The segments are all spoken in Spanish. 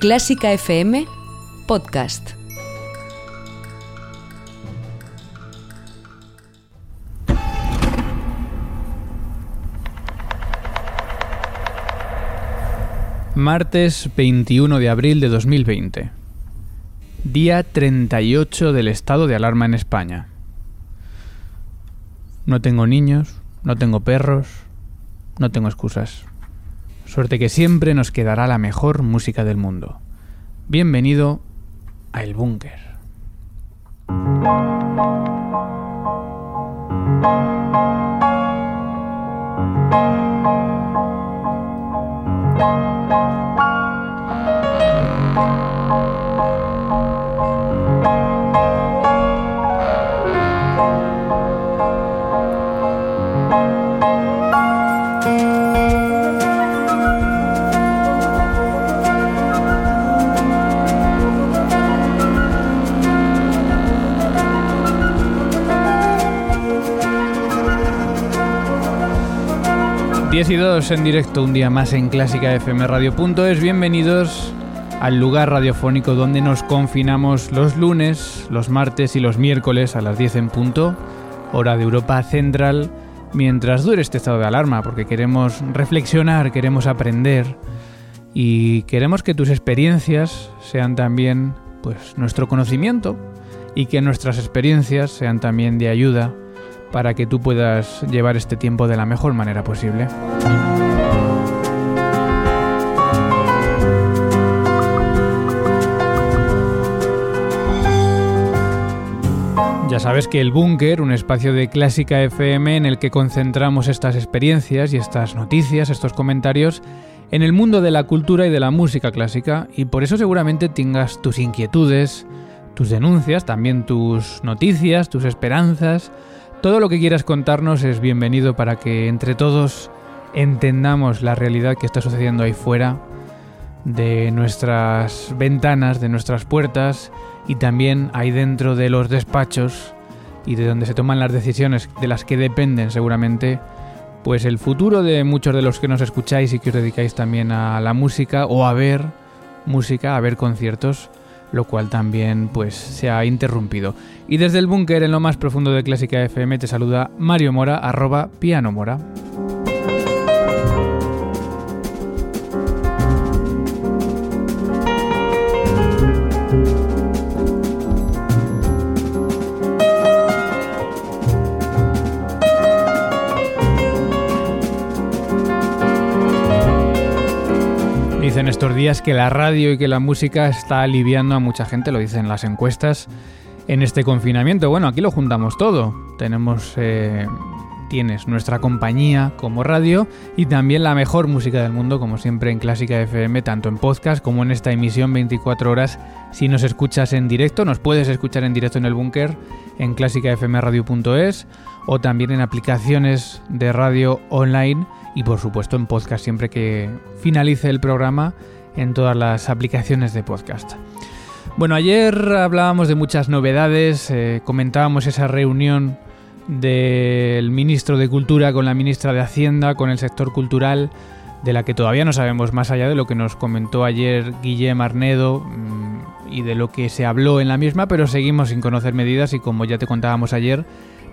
Clásica FM Podcast. Martes 21 de abril de 2020. Día 38 del estado de alarma en España. No tengo niños, no tengo perros, no tengo excusas. Suerte que siempre nos quedará la mejor música del mundo. Bienvenido a El Búnker. Y 2 en directo, un día más en Clásica FM Radio.es. Bienvenidos al lugar radiofónico donde nos confinamos los lunes, los martes y los miércoles a las 10 en punto, hora de Europa Central, mientras dure este estado de alarma, porque queremos reflexionar, queremos aprender y queremos que tus experiencias sean también pues nuestro conocimiento y que nuestras experiencias sean también de ayuda para que tú puedas llevar este tiempo de la mejor manera posible. Ya sabes que el Búnker, un espacio de Clásica FM en el que concentramos estas experiencias y estas noticias, estos comentarios, en el mundo de la cultura y de la música clásica, y por eso seguramente tengas tus inquietudes, tus denuncias, también tus noticias, tus esperanzas, todo lo que quieras contarnos es bienvenido para que entre todos entendamos la realidad que está sucediendo ahí fuera, de nuestras ventanas, de nuestras puertas y también ahí dentro de los despachos y de donde se toman las decisiones de las que dependen seguramente pues el futuro de muchos de los que nos escucháis y que os dedicáis también a la música o a ver música, a ver conciertos lo cual también pues se ha interrumpido. Y desde el búnker en lo más profundo de Clásica FM te saluda Mario Mora, arroba piano días que la radio y que la música está aliviando a mucha gente, lo dicen las encuestas, en este confinamiento. Bueno, aquí lo juntamos todo. Tenemos, eh, tienes nuestra compañía como radio y también la mejor música del mundo, como siempre en Clásica FM, tanto en podcast como en esta emisión 24 horas. Si nos escuchas en directo, nos puedes escuchar en directo en el búnker en clásicafmradio.es o también en aplicaciones de radio online y por supuesto en podcast siempre que finalice el programa en todas las aplicaciones de podcast. Bueno, ayer hablábamos de muchas novedades, eh, comentábamos esa reunión del ministro de Cultura con la ministra de Hacienda, con el sector cultural, de la que todavía no sabemos más allá de lo que nos comentó ayer Guillem Arnedo mm, y de lo que se habló en la misma, pero seguimos sin conocer medidas y como ya te contábamos ayer,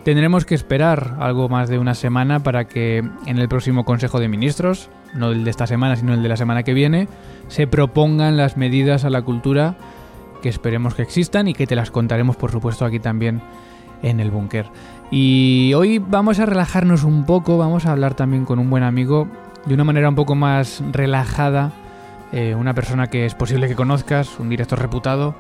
Tendremos que esperar algo más de una semana para que en el próximo Consejo de Ministros, no el de esta semana, sino el de la semana que viene, se propongan las medidas a la cultura que esperemos que existan y que te las contaremos, por supuesto, aquí también en el búnker. Y hoy vamos a relajarnos un poco, vamos a hablar también con un buen amigo de una manera un poco más relajada, eh, una persona que es posible que conozcas, un director reputado,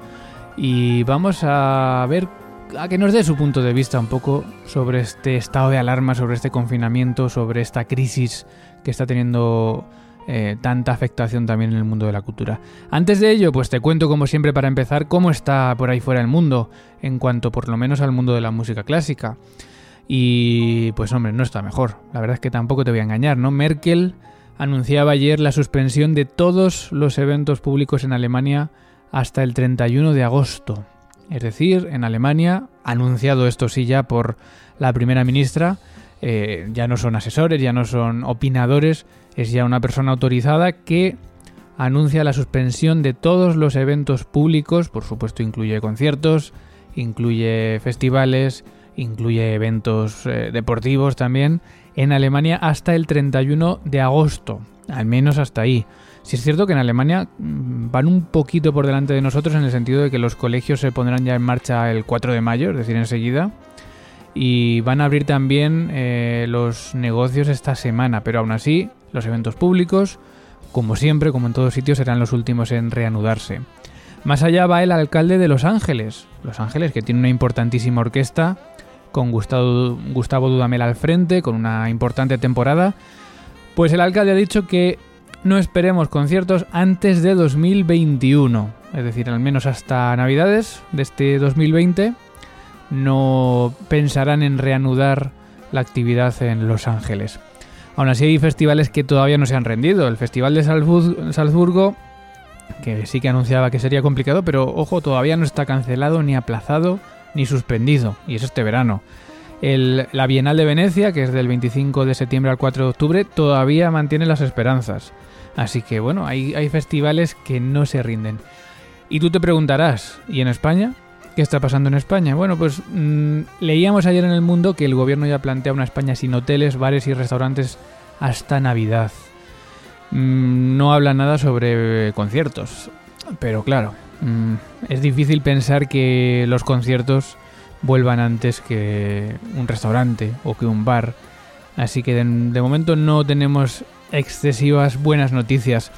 y vamos a ver a que nos dé su punto de vista un poco sobre este estado de alarma, sobre este confinamiento, sobre esta crisis que está teniendo eh, tanta afectación también en el mundo de la cultura. Antes de ello, pues te cuento como siempre para empezar cómo está por ahí fuera el mundo, en cuanto por lo menos al mundo de la música clásica. Y pues hombre, no está mejor. La verdad es que tampoco te voy a engañar, ¿no? Merkel anunciaba ayer la suspensión de todos los eventos públicos en Alemania hasta el 31 de agosto. Es decir, en Alemania, anunciado esto sí ya por la primera ministra, eh, ya no son asesores, ya no son opinadores, es ya una persona autorizada que anuncia la suspensión de todos los eventos públicos, por supuesto incluye conciertos, incluye festivales, incluye eventos eh, deportivos también, en Alemania hasta el 31 de agosto, al menos hasta ahí. Si es cierto que en Alemania mm, van un poquito por delante de nosotros en el sentido de que los colegios se pondrán ya en marcha el 4 de mayo, es decir, enseguida, y van a abrir también eh, los negocios esta semana, pero aún así los eventos públicos, como siempre, como en todos sitios, serán los últimos en reanudarse. Más allá va el alcalde de Los Ángeles, Los Ángeles que tiene una importantísima orquesta con Gustavo Dudamel al frente, con una importante temporada, pues el alcalde ha dicho que no esperemos conciertos antes de 2021, es decir, al menos hasta Navidades de este 2020 no pensarán en reanudar la actividad en Los Ángeles. Aún así hay festivales que todavía no se han rendido. El Festival de Salzburgo, que sí que anunciaba que sería complicado, pero ojo, todavía no está cancelado, ni aplazado, ni suspendido. Y es este verano. La Bienal de Venecia, que es del 25 de septiembre al 4 de octubre, todavía mantiene las esperanzas. Así que bueno, hay, hay festivales que no se rinden. Y tú te preguntarás, ¿y en España? ¿Qué está pasando en España? Bueno, pues mm, leíamos ayer en el mundo que el gobierno ya plantea una España sin hoteles, bares y restaurantes hasta Navidad. Mm, no habla nada sobre conciertos, pero claro, mm, es difícil pensar que los conciertos vuelvan antes que un restaurante o que un bar. Así que de, momento no tenemos excesivas buenas noticias.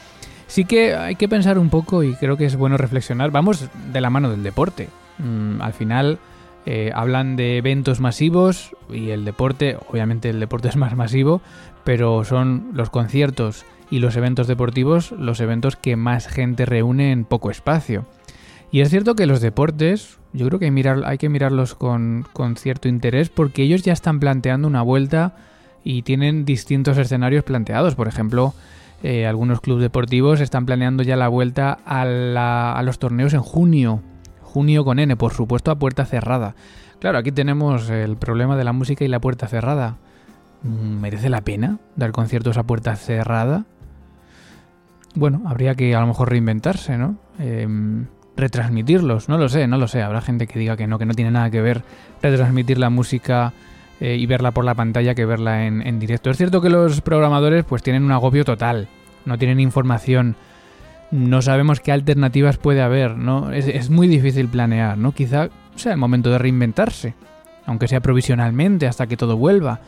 Sí que hay que pensar un poco y creo que es bueno reflexionar. Vamos de la mano del deporte. Mm, al final eh, hablan de eventos masivos y el deporte, obviamente el deporte es más masivo, pero son los conciertos y los eventos deportivos los eventos que más gente reúne en poco espacio. Y es cierto que los deportes, yo creo que hay, que mirarlos con, cierto interés porque ellos ya están planteando una vuelta y tienen distintos escenarios planteados. Por ejemplo, eh, algunos clubes deportivos están planeando ya la vuelta a, a los torneos en junio Junio con N, por supuesto, a puerta cerrada. Claro, aquí tenemos el problema de la música y la puerta cerrada. Mm, ¿Merece la pena dar conciertos a puerta cerrada? Bueno, habría que a lo mejor reinventarse, ¿no? Em, retransmitirlos, no lo sé, no lo sé. Habrá gente que diga que no, que no tiene nada que ver retransmitir la música eh, y verla por la pantalla que verla en, en directo. Es cierto que los programadores pues tienen un agobio total, no tienen información no sabemos qué alternativas puede haber, ¿no? Es, muy difícil planear, ¿no? Quizá sea el momento de reinventarse, aunque sea provisionalmente hasta que todo vuelva.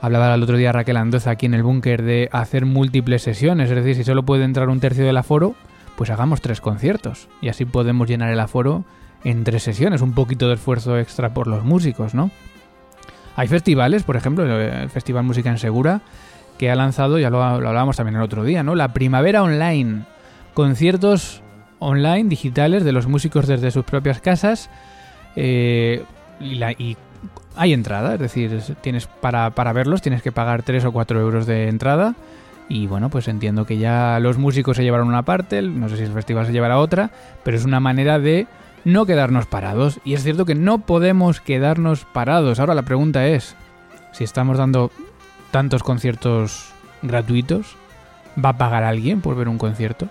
Hablaba el otro día Raquel Andoza aquí en el búnker de hacer múltiples sesiones, es decir, si solo puede entrar un tercio del aforo, pues hagamos tres conciertos y así podemos llenar el aforo en tres sesiones, un poquito de esfuerzo extra por los músicos, ¿no? Hay festivales, por ejemplo, el Festival Música en Segura, que ha lanzado, ya lo, lo hablábamos también el otro día, ¿no? La Primavera Online, conciertos online, digitales, de los músicos desde sus propias casas. Eh, y, hay entrada, es decir, tienes para, para, verlos tienes que pagar 3 o 4 euros de entrada. Y bueno, pues entiendo que ya los músicos se llevaron una parte, no sé si el festival se llevará otra, pero es una manera de no quedarnos parados. Y es cierto que no podemos quedarnos parados. Ahora la pregunta es, si estamos dando tantos conciertos gratuitos, ¿va a pagar alguien por ver un concierto?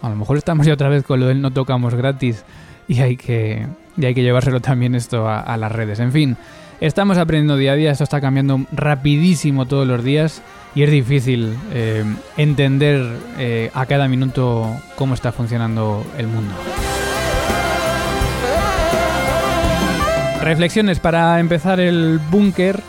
A lo mejor estamos ya otra vez con lo del no tocamos gratis y hay que, hay que llevárselo también esto a, las redes. En fin, estamos aprendiendo día a día, esto está cambiando rapidísimo todos los días y es difícil eh, entender eh, a cada minuto cómo está funcionando el mundo. Reflexiones para empezar el búnker.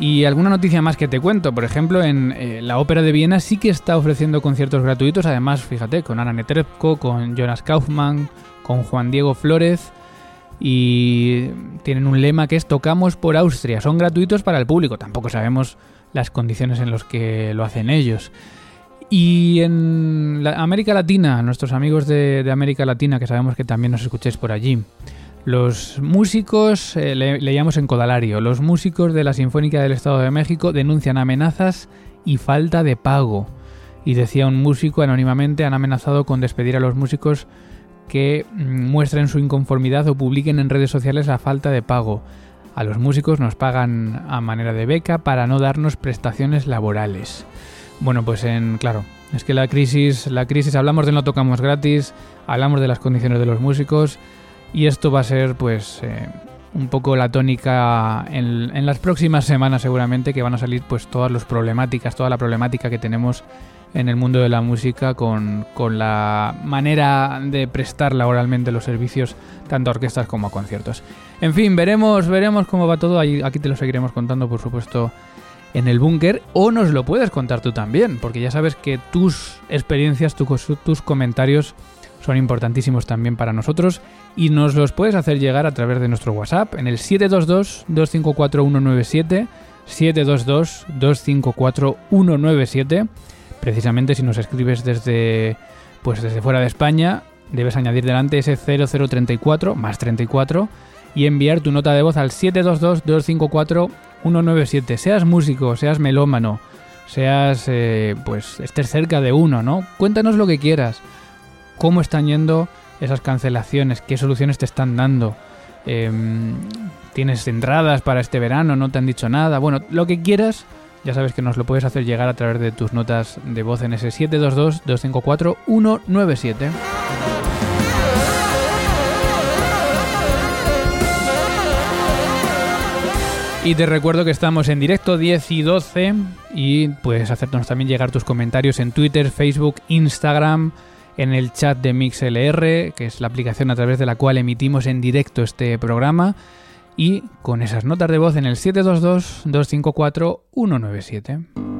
Y alguna noticia más que te cuento, por ejemplo, en eh, la Ópera de Viena sí que está ofreciendo conciertos gratuitos, además, fíjate, con Ana Netrebko, con Jonas Kaufmann, con Juan Diego Flores, y tienen un lema que es Tocamos por Austria, son gratuitos para el público, tampoco sabemos las condiciones en las que lo hacen ellos. Y en América Latina, nuestros amigos de, América Latina, que sabemos que también nos escucháis por allí, los músicos, eh, leíamos en Codalario, los músicos de la Sinfónica del Estado de México denuncian amenazas y falta de pago. Y decía un músico anónimamente, han amenazado con despedir a los músicos que mm, muestren su inconformidad o publiquen en redes sociales la falta de pago. A los músicos nos pagan a manera de beca para no darnos prestaciones laborales. Bueno, pues en claro, es que la crisis, la crisis hablamos de no tocamos gratis, hablamos de las condiciones de los músicos y esto va a ser pues eh, un poco la tónica en, las próximas semanas seguramente que van a salir pues todas las problemáticas, toda la problemática que tenemos en el mundo de la música con, la manera de prestar laboralmente los servicios tanto a orquestas como a conciertos. En fin, veremos, veremos cómo va todo. Aquí te lo seguiremos contando, por supuesto, en el búnker. O nos lo puedes contar tú también, porque ya sabes que tus experiencias, tus comentarios son importantísimos también para nosotros y nos los puedes hacer llegar a través de nuestro WhatsApp en el 722-254-197, 722-254-197 Precisamente si nos escribes desde, pues desde fuera de España, debes añadir delante ese 0034 más 34 y enviar tu nota de voz al 722-254-197. Seas músico, seas melómano, seas, eh, pues, estés cerca de uno, ¿no? Cuéntanos lo que quieras. ¿Cómo están yendo esas cancelaciones? ¿Qué soluciones te están dando? Em, ¿Tienes entradas para este verano? ¿No te han dicho nada? Bueno, lo que quieras ya sabes que nos lo puedes hacer llegar a través de tus notas de voz en ese 722-254-197. Y te recuerdo que estamos en directo 10 y 12 y puedes hacernos también llegar tus comentarios en Twitter, Facebook, Instagram, en el chat de MixLR, que es la aplicación a través de la cual emitimos en directo este programa y con esas notas de voz en el 722-254-197.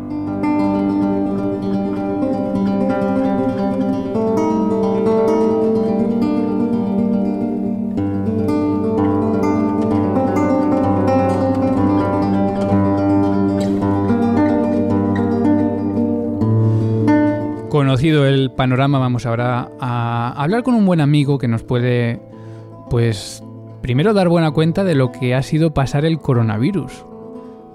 Conocido el panorama, vamos ahora a hablar con un buen amigo que nos puede pues primero dar buena cuenta de lo que ha sido pasar el coronavirus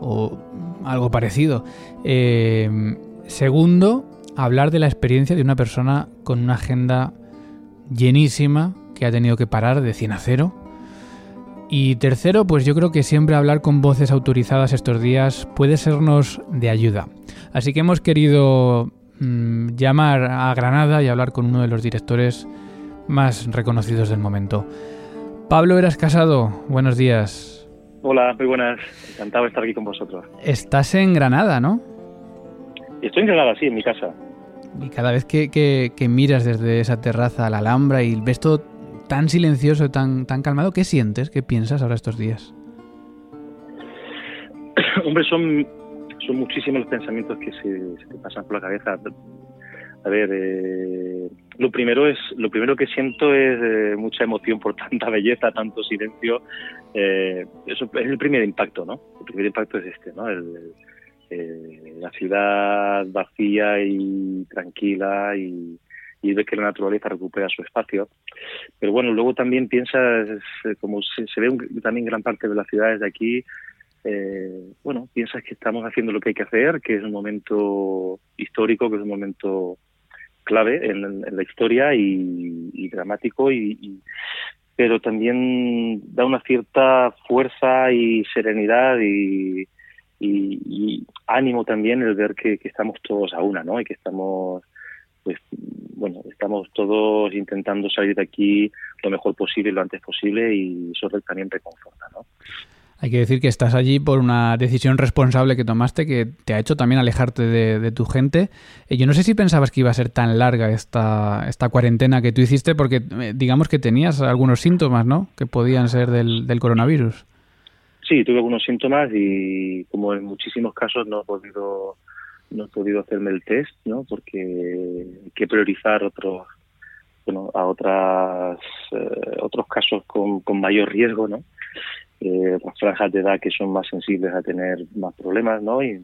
o algo parecido. Eh, segundo, hablar de la experiencia de una persona con una agenda llenísima que ha tenido que parar de 100 a 0. Y tercero, pues yo creo que siempre hablar con voces autorizadas estos días puede sernos de ayuda. Así que hemos querido mm, llamar a Granada y hablar con uno de los directores más reconocidos del momento. Pablo Eras Casado, buenos días. Hola, muy buenas. Encantado de estar aquí con vosotros. Estás en Granada, ¿no? Estoy en Granada, sí, en mi casa. Y cada vez que, miras desde esa terraza a la Alhambra y ves todo tan silencioso, tan, tan calmado, ¿qué sientes? ¿Qué piensas ahora estos días? Hombre, son, son muchísimos los pensamientos que se, se te pasan por la cabeza. A ver, eh, lo primero es, lo primero que siento es eh, mucha emoción por tanta belleza, tanto silencio. Eh, eso es el primer impacto, ¿no? El primer impacto es este, ¿no? la ciudad vacía y tranquila y, y ves que la naturaleza recupera su espacio. Pero bueno, luego también piensas, como se, ve también gran parte de las ciudades de aquí, bueno, piensas que estamos haciendo lo que hay que hacer, que es un momento histórico, que es un momento clave en, la historia y, dramático y, pero también da una cierta fuerza y serenidad y, ánimo también el ver que, estamos todos a una, ¿no? Y que estamos, pues, bueno, estamos todos intentando salir de aquí lo mejor posible, lo antes posible y eso también reconforta, ¿no? Hay que decir que estás allí por una decisión responsable que tomaste que te ha hecho también alejarte de, tu gente. Eh, yo no sé si pensabas que iba a ser tan larga esta, esta cuarentena que tú hiciste porque eh, digamos que tenías algunos síntomas, ¿no? Que podían ser del, coronavirus. Sí, tuve algunos síntomas y como en muchísimos casos no he podido no he podido hacerme el test, ¿no? Porque hay que priorizar otros bueno, a otras eh, otros casos con, con mayor riesgo, ¿no? Eh, las franjas de edad que son más sensibles a tener más problemas, ¿no? Y,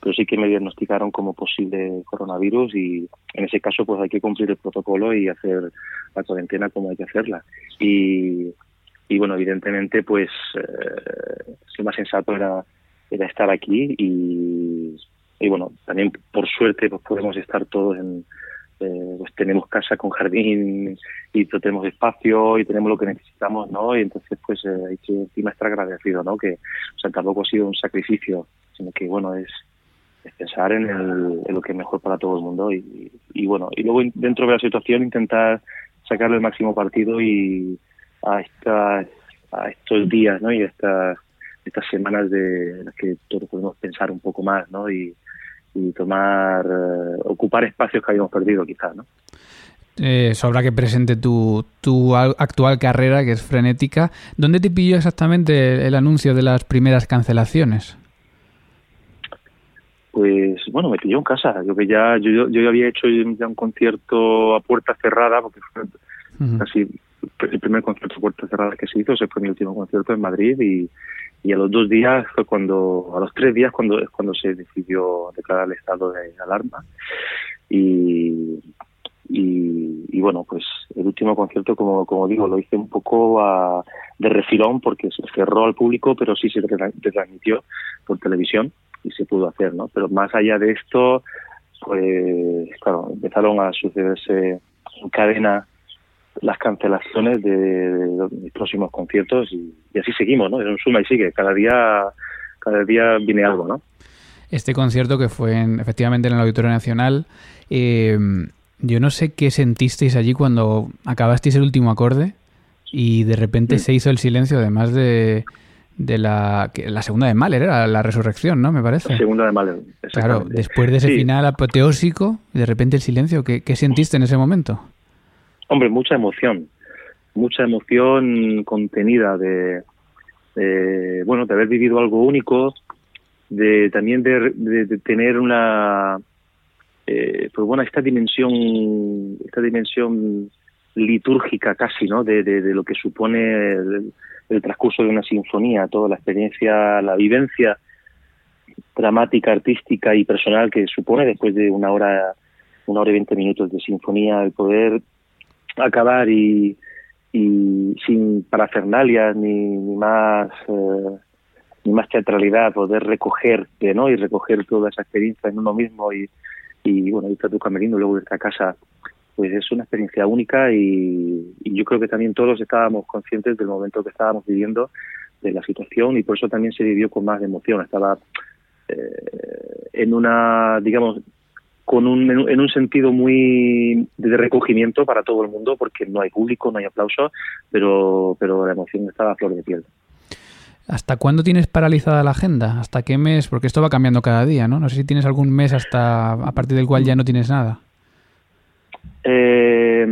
pero sí que me diagnosticaron como posible coronavirus y en ese caso pues hay que cumplir el protocolo y hacer la cuarentena como hay que hacerla. Y, bueno, evidentemente pues eh, lo más sensato era, estar aquí y bueno, también por suerte pues podemos estar todos en, eh, pues tenemos casa con jardín y tenemos espacio y tenemos lo que necesitamos, ¿no? Y entonces pues eh, hay que encima estar agradecido, ¿no? Que o sea, tampoco ha sido un sacrificio, sino que bueno, es, pensar en, lo que es mejor para todo el mundo y, y, bueno, y luego dentro de la situación intentar sacarle el máximo partido y a estas a estos días, ¿no? Y estas estas semanas de las que todos podemos pensar un poco más, ¿no? Y, y tomar, eh, ocupar espacios que habíamos perdido quizás, ¿no? Eh, sobra que presente tu, tu actual carrera, que es frenética. ¿Dónde te pilló exactamente el anuncio de las primeras cancelaciones? Pues bueno, me pilló en casa. Yo que ya yo, yo había hecho ya un concierto a puerta cerrada, porque fue casi el primer concierto a puerta cerrada que se hizo, ese fue mi último concierto en Madrid y, y a los dos días fue cuando, a los tres días cuando es cuando se decidió declarar el estado de alarma. Y, y, bueno pues el último concierto como, como digo lo hice un poco a, de refilón porque se cerró al público pero sí se transmitió por televisión y se pudo hacer no pero más allá de esto pues claro empezaron a sucederse en cadena las cancelaciones de, mis próximos conciertos y, así seguimos, ¿no? Es un suma y sigue. Cada día, cada día viene algo, ¿no? Este concierto que fue en, efectivamente en el Auditorio Nacional, eh, yo no sé qué sentisteis allí cuando acabasteis el último acorde y de repente mm. se hizo el silencio, además de, de la, la segunda de Mahler, era la resurrección, ¿no? Me parece. La segunda de Mahler. Claro, después de ese final apoteósico, de repente el silencio, ¿qué, ¿qué sentiste en ese momento? Hombre, mucha emoción, mucha emoción contenida de, bueno, de haber vivido algo único, de también de, tener una, eh, pues bueno, esta dimensión, esta dimensión litúrgica casi, ¿no? De, lo que supone el, transcurso de una sinfonía, toda la experiencia, la vivencia dramática, artística y personal que supone después de una hora, una hora y veinte minutos de sinfonía, el poder acabar y, y sin parafernalias ni, ni más eh, ni más teatralidad poder recoger no y recoger toda esa experiencia en uno mismo y, y bueno está tu camerino luego de esta casa pues es una experiencia única y, y, yo creo que también todos estábamos conscientes del momento que estábamos viviendo de la situación y por eso también se vivió con más emoción. Estaba eh, en una digamos con un, en un sentido muy de recogimiento para todo el mundo, porque no hay público, no hay aplauso, pero, pero la emoción está a flor de piel. ¿Hasta cuándo tienes paralizada la agenda? ¿Hasta qué mes? Porque esto va cambiando cada día, ¿no? No sé si tienes algún mes hasta a partir del cual ya no tienes nada. Eh,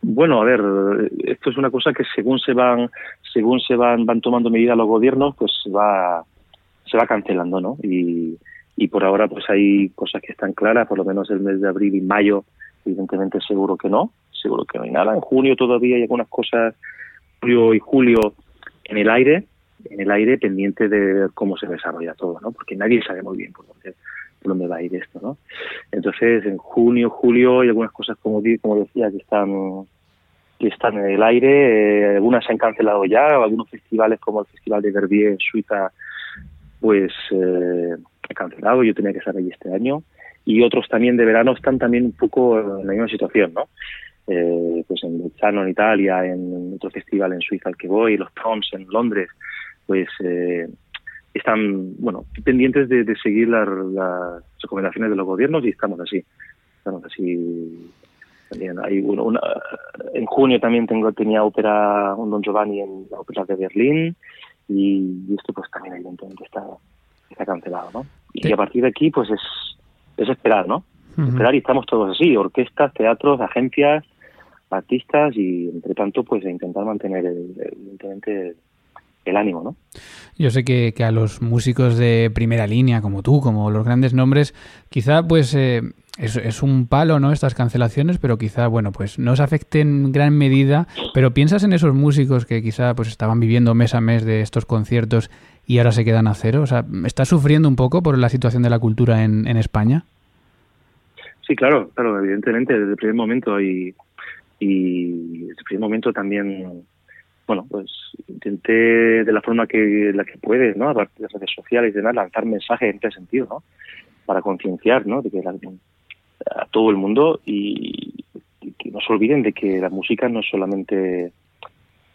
bueno, a ver, esto es una cosa que según se van, según se van, van tomando medidas los gobiernos, pues va, se va cancelando, ¿no? Y, y por ahora pues hay cosas que están claras, por lo menos el mes de abril y mayo, evidentemente seguro que no, seguro que no hay nada. En junio todavía hay algunas cosas, julio y julio en el aire, en el aire pendiente de ver cómo se desarrolla todo, ¿no? Porque nadie sabe muy bien por dónde, por dónde va a ir esto, ¿no? Entonces, en junio, julio hay algunas cosas, como, como decía, que están que están en el aire, eh, algunas se han cancelado ya, algunos festivales como el Festival de Verbier en Suiza, pues eh, cancelado, yo tenía que estar allí este año, y otros también de verano están también un poco en la misma situación, ¿no? Eh, pues en Luzzano, en Italia, en otro festival en Suiza al que voy, los Toms en Londres, pues eh, están, bueno, pendientes de, seguir las recomendaciones de los gobiernos y estamos así, estamos así hay una, en junio también tengo tenía ópera un Don Giovanni en la ópera de Berlín y, esto pues también evidentemente está cancelado no y a partir de aquí, pues es, es esperar, ¿no? Esperar y estamos todos así, orquestas, teatros, agencias, artistas y entre tanto, pues intentar mantener evidentemente el ánimo, ¿no? Yo sé que, que, a los músicos de primera línea, como tú, como los grandes nombres, quizá pues eh, es, es, un palo, ¿no? Estas cancelaciones, pero quizá, bueno, pues no os afecten en gran medida. Pero piensas en esos músicos que quizá pues estaban viviendo mes a mes de estos conciertos y ahora se quedan a cero. O sea, ¿estás sufriendo un poco por la situación de la cultura en, en España? Sí, claro, claro, evidentemente, desde el primer momento y, y desde el primer momento también bueno, pues intenté de la forma que la que puedes, ¿no? A partir de redes sociales y demás, lanzar mensajes en este sentido, ¿no? Para concienciar, ¿no? De que a todo el mundo y, que no se olviden de que la música no es solamente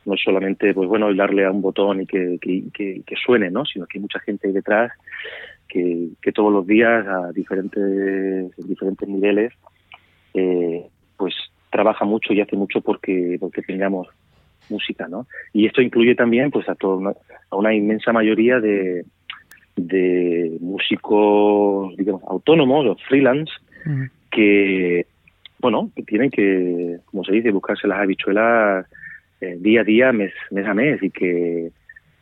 no es solamente pues bueno darle a un botón y que, que, que, que suene, ¿no? Sino que hay mucha gente ahí detrás que, que todos los días a diferentes diferentes niveles eh, pues trabaja mucho y hace mucho porque porque tengamos música, ¿no? Y esto incluye también, pues, a, todo, a una inmensa mayoría de, de músicos, digamos, autónomos o freelance, uh -huh. que, bueno, que tienen que, como se dice, buscarse las habichuelas eh, día a día, mes, mes a mes, y que,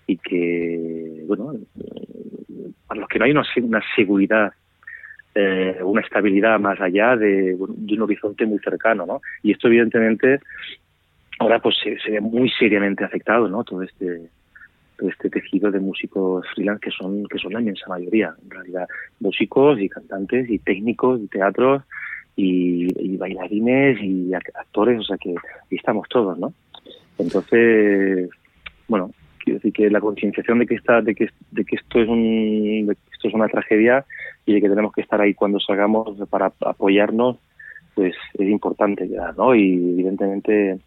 y que, bueno, para los que no hay una, una seguridad eh, una estabilidad más allá de, de, un horizonte muy cercano, ¿no? Y esto evidentemente ahora pues se, ve muy seriamente afectado, ¿no? Todo este todo este tejido de músicos freelance que son que son la inmensa mayoría, en realidad músicos y cantantes y técnicos y teatros y, bailarines y actores, o sea que ahí estamos todos, ¿no? Entonces, bueno, quiero decir que la concienciación de que está de que de que esto es un de que esto es una tragedia y de que tenemos que estar ahí cuando salgamos para apoyarnos pues es importante ya no y evidentemente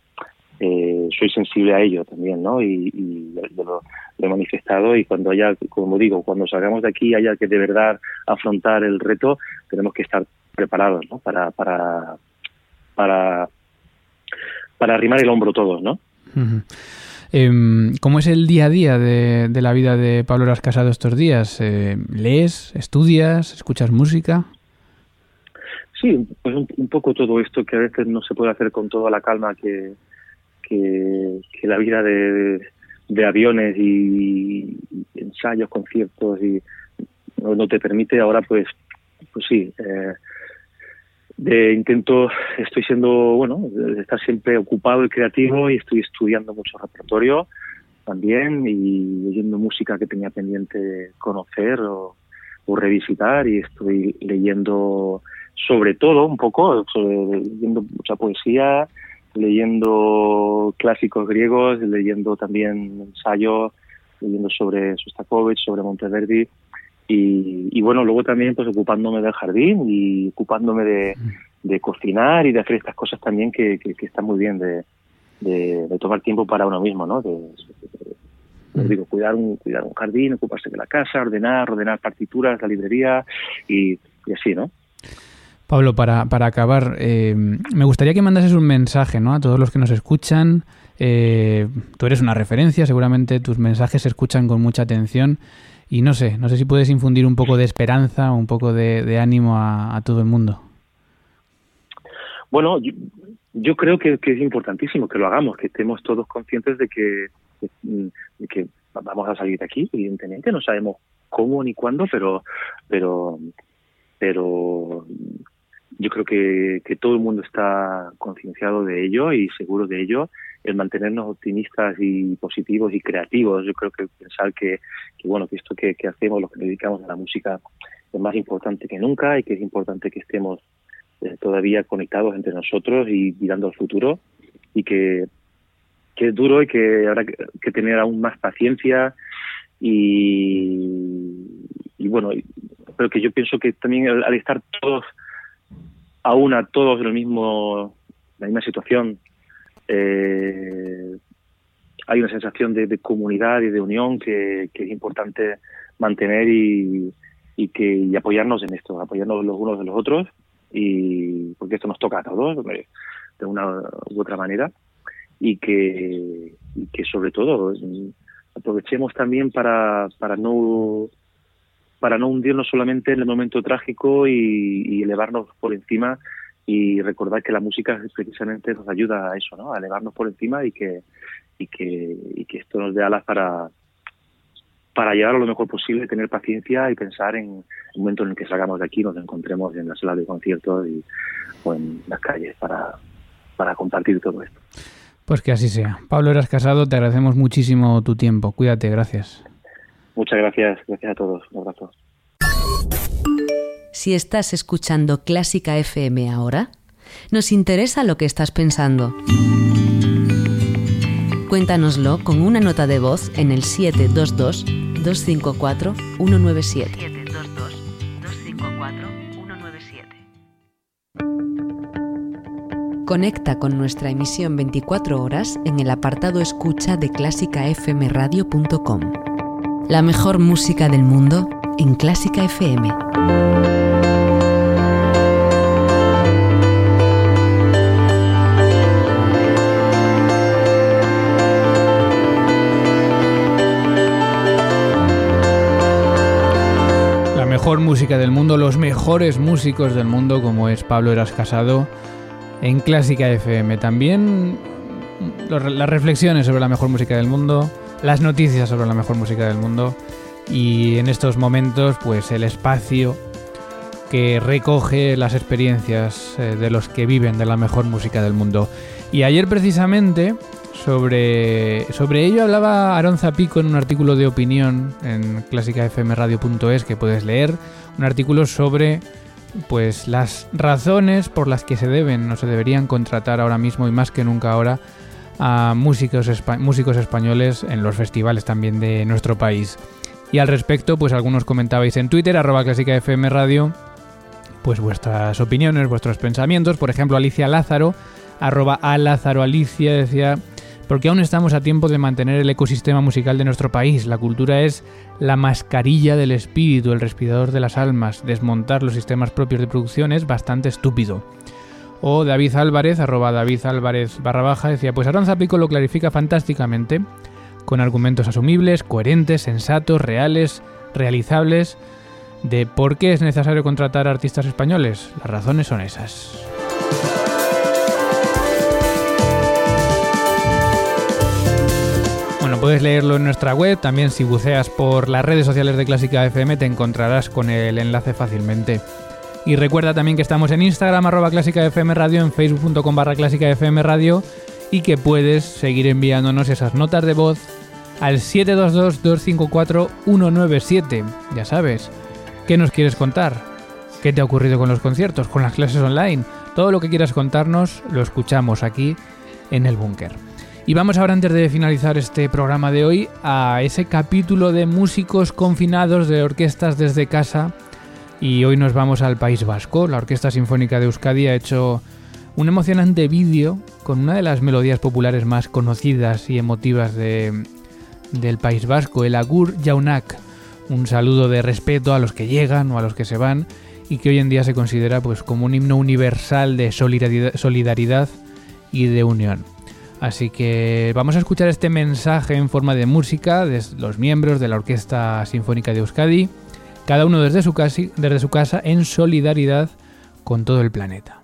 eh, soy sensible a ello también no y, y lo, lo, he manifestado y cuando haya como digo cuando salgamos de aquí haya que de verdad afrontar el reto tenemos que estar preparados no para para para para arrimar el hombro todos no uh -huh. Eh, ¿Cómo es el día a día de, de la vida de Pablo Las Casado estos días? Eh, ¿Lees, estudias, escuchas música? Sí, pues un, un, poco todo esto que a veces no se puede hacer con toda la calma que, que, la vida de, aviones y, ensayos, conciertos y no, te permite. Ahora pues, pues sí, eh, de intento, estoy siendo, bueno, estar siempre ocupado y creativo y estoy estudiando mucho repertorio también y oyendo música que tenía pendiente conocer o, o revisitar y estoy leyendo sobre todo un poco, sobre, leyendo mucha poesía, leyendo clásicos griegos, leyendo también ensayos, leyendo sobre Sostakovich, sobre Monteverdi, y, bueno, luego también pues ocupándome del jardín y ocupándome de, de cocinar y de hacer estas cosas también que, que, están muy bien de, de, tomar tiempo para uno mismo, ¿no? De, digo, cuidar un, cuidar un jardín, ocuparse de la casa, ordenar, ordenar partituras, la librería y, y así, ¿no? Pablo, para, para acabar, eh, me gustaría que mandases un mensaje ¿no? a todos los que nos escuchan. Eh, tú eres una referencia, seguramente tus mensajes se escuchan con mucha atención. Y no sé, no sé si puedes infundir un poco de esperanza un poco de, ánimo a, todo el mundo. Bueno, yo, yo creo que, es importantísimo que lo hagamos, que estemos todos conscientes de que, de, que vamos a salir de aquí. Evidentemente, no sabemos cómo ni cuándo, pero, pero, pero yo creo que, que todo el mundo está concienciado de ello y seguro de ello el mantenernos optimistas y positivos y creativos. Yo creo que pensar que, que bueno, que esto que, que, hacemos, lo que dedicamos a la música, es más importante que nunca y que es importante que estemos eh, todavía conectados entre nosotros y mirando al futuro y que, que es duro y que habrá que, tener aún más paciencia y, y bueno, pero que yo pienso que también al, al estar todos aún a todos en el mismo la misma situación eh, hay una sensación de, de, comunidad y de unión que, es importante mantener y, y que y apoyarnos en esto, apoyarnos los unos de los otros y porque esto nos toca a todos de una u otra manera y que, y que sobre todo aprovechemos también para, para no para no hundirnos solamente en el momento trágico y, elevarnos por encima y recordar que la música precisamente nos ayuda a eso, ¿no? A elevarnos por encima y que y que y que esto nos dé alas para para llevarlo lo mejor posible, tener paciencia y pensar en el momento en el que salgamos de aquí, nos encontremos en la sala de conciertos y, o en las calles para, para compartir todo esto. Pues que así sea. Pablo Eras Casado, te agradecemos muchísimo tu tiempo. Cuídate, gracias. Muchas gracias, gracias a todos. Un abrazo. Si estás escuchando Clásica FM ahora, nos interesa lo que estás pensando. Cuéntanoslo con una nota de voz en el 722-254-197. 722-254-197. Conecta con nuestra emisión 24 horas en el apartado escucha de clásicafmradio.com. La mejor música del mundo en Clásica FM. mejor música del mundo, los mejores músicos del mundo, como es Pablo Eras Casado, en Clásica FM. También las reflexiones sobre la mejor música del mundo, las noticias sobre la mejor música del mundo y en estos momentos, pues el espacio que recoge las experiencias eh, de los que viven de la mejor música del mundo. Y ayer precisamente sobre, sobre ello hablaba Aaron Zapico en un artículo de opinión en clásicafmradio.es que puedes leer, un artículo sobre pues las razones por las que se deben o se deberían contratar ahora mismo y más que nunca ahora a músicos, músicos españoles en los festivales también de nuestro país. Y al respecto, pues algunos comentabais en Twitter, arroba clásicafmradio, pues vuestras opiniones, vuestros pensamientos. Por ejemplo, Alicia Lázaro, arroba a Lázaro Alicia, decía porque aún estamos a tiempo de mantener el ecosistema musical de nuestro país. La cultura es la mascarilla del espíritu, el respirador de las almas. Desmontar los sistemas propios de producción es bastante estúpido. O David Álvarez, arroba David Álvarez barra baja, decía, pues Aranza Pico lo clarifica fantásticamente, con argumentos asumibles, coherentes, sensatos, reales, realizables, de por qué es necesario contratar artistas españoles. Las razones son esas. Bueno, puedes leerlo en nuestra web, también si buceas por las redes sociales de Clásica FM te encontrarás con el enlace fácilmente. Y recuerda también que estamos en Instagram arroba Clásica FM Radio, en facebook.com barra Clásica FM Radio y que puedes seguir enviándonos esas notas de voz al 722-254-197. Ya sabes, ¿qué nos quieres contar? ¿Qué te ha ocurrido con los conciertos, con las clases online? Todo lo que quieras contarnos lo escuchamos aquí en el búnker. Y vamos ahora, antes de finalizar este programa de hoy, a ese capítulo de músicos confinados de orquestas desde casa. Y hoy nos vamos al País Vasco. La Orquesta Sinfónica de Euskadi ha hecho un emocionante vídeo con una de las melodías populares más conocidas y emotivas de, del País Vasco, el Agur Jaunak. Un saludo de respeto a los que llegan o a los que se van y que hoy en día se considera pues como un himno universal de solidaridad y de unión. Así que vamos a escuchar este mensaje en forma de música de los miembros de la Orquesta Sinfónica de Euskadi, cada uno desde su, casa, desde su casa en solidaridad con todo el planeta.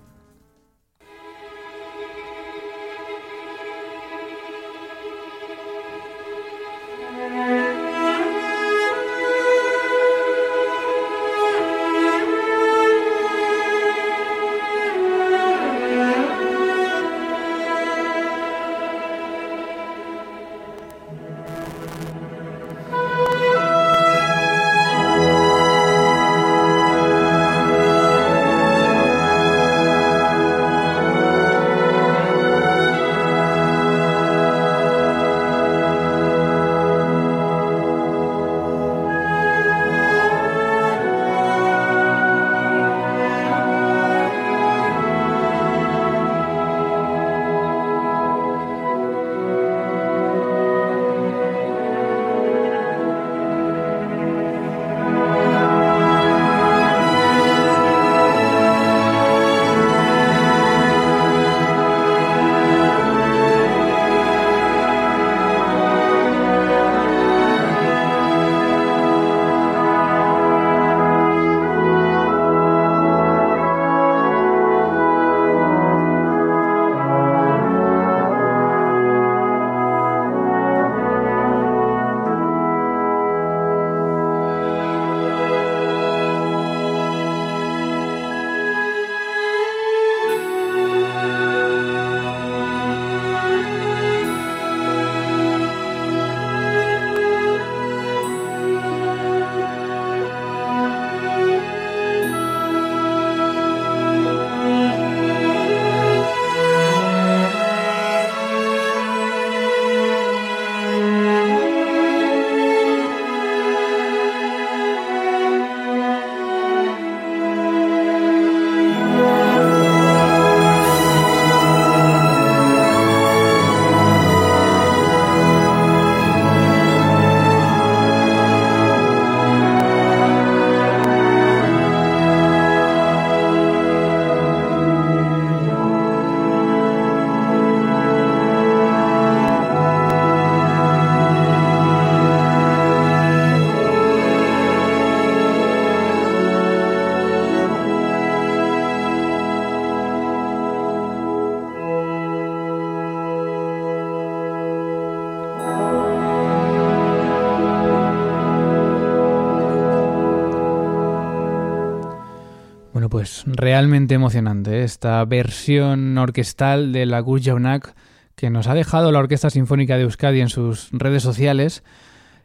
Realmente emocionante ¿eh? esta versión orquestal de la Gurjaunak que nos ha dejado la Orquesta Sinfónica de Euskadi en sus redes sociales.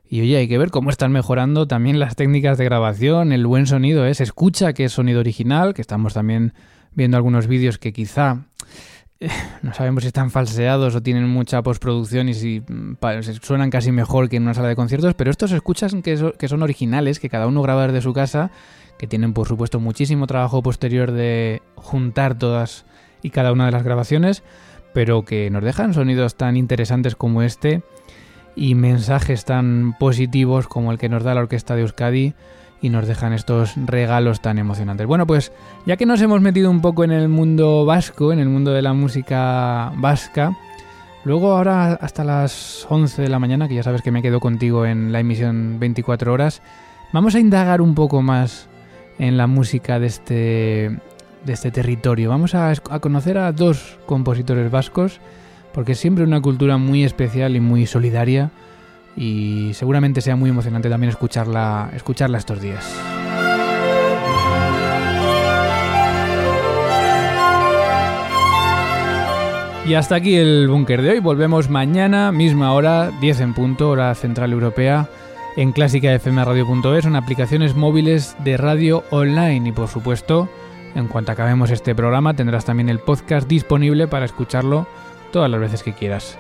Y oye, hay que ver cómo están mejorando también las técnicas de grabación, el buen sonido, ¿eh? se escucha que es sonido original, que estamos también viendo algunos vídeos que quizá eh, no sabemos si están falseados o tienen mucha postproducción y si mm, suenan casi mejor que en una sala de conciertos, pero estos escuchan que, que son originales, que cada uno graba desde su casa, que tienen por supuesto muchísimo trabajo posterior de juntar todas y cada una de las grabaciones, pero que nos dejan sonidos tan interesantes como este y mensajes tan positivos como el que nos da la Orquesta de Euskadi y nos dejan estos regalos tan emocionantes. Bueno, pues ya que nos hemos metido un poco en el mundo vasco, en el mundo de la música vasca, luego ahora hasta las 11 de la mañana, que ya sabes que me quedo contigo en la emisión 24 horas, vamos a indagar un poco más en la música de este, de este territorio. Vamos a, conocer a dos compositores vascos porque es siempre una cultura muy especial y muy solidaria y seguramente sea muy emocionante también escucharla, escucharla estos días. Y hasta aquí el búnker de hoy. Volvemos mañana, misma hora, 10 en punto, hora central europea, en clásicafmradio.es, en aplicaciones móviles de radio online. Y por supuesto, en cuanto acabemos este programa, tendrás también el podcast disponible para escucharlo todas las veces que quieras.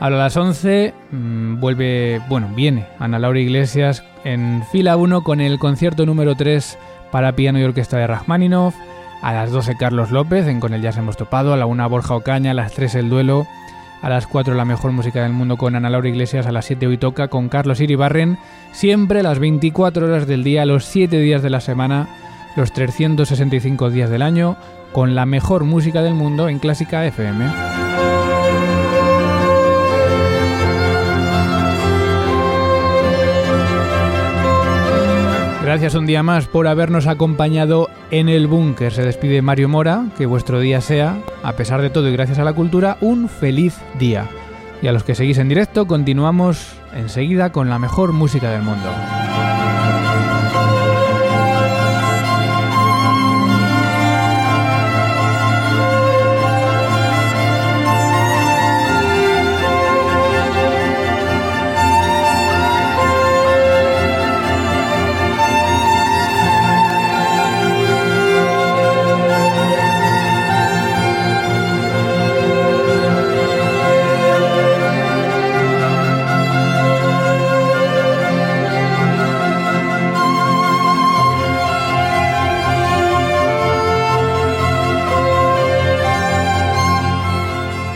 a las 11 mm, vuelve, bueno, viene Ana Laura Iglesias en fila 1 con el concierto número 3 para piano y orquesta de Rachmaninoff. A las 12 Carlos López en Con el Jazz hemos topado. A la 1 Borja Ocaña. A las 3 El Duelo. A las 4 la mejor música del mundo con Ana Laura Iglesias. A las 7 Hoy Toca con Carlos Iribarren. Siempre las 24 horas del día, los 7 días de la semana, los 365 días del año, con la mejor música del mundo en Clásica FM. Gracias un día más por habernos acompañado en el búnker. Se despide Mario Mora, que vuestro día sea, a pesar de todo y gracias a la cultura, un feliz día. Y a los que seguís en directo, continuamos enseguida con la mejor música del mundo.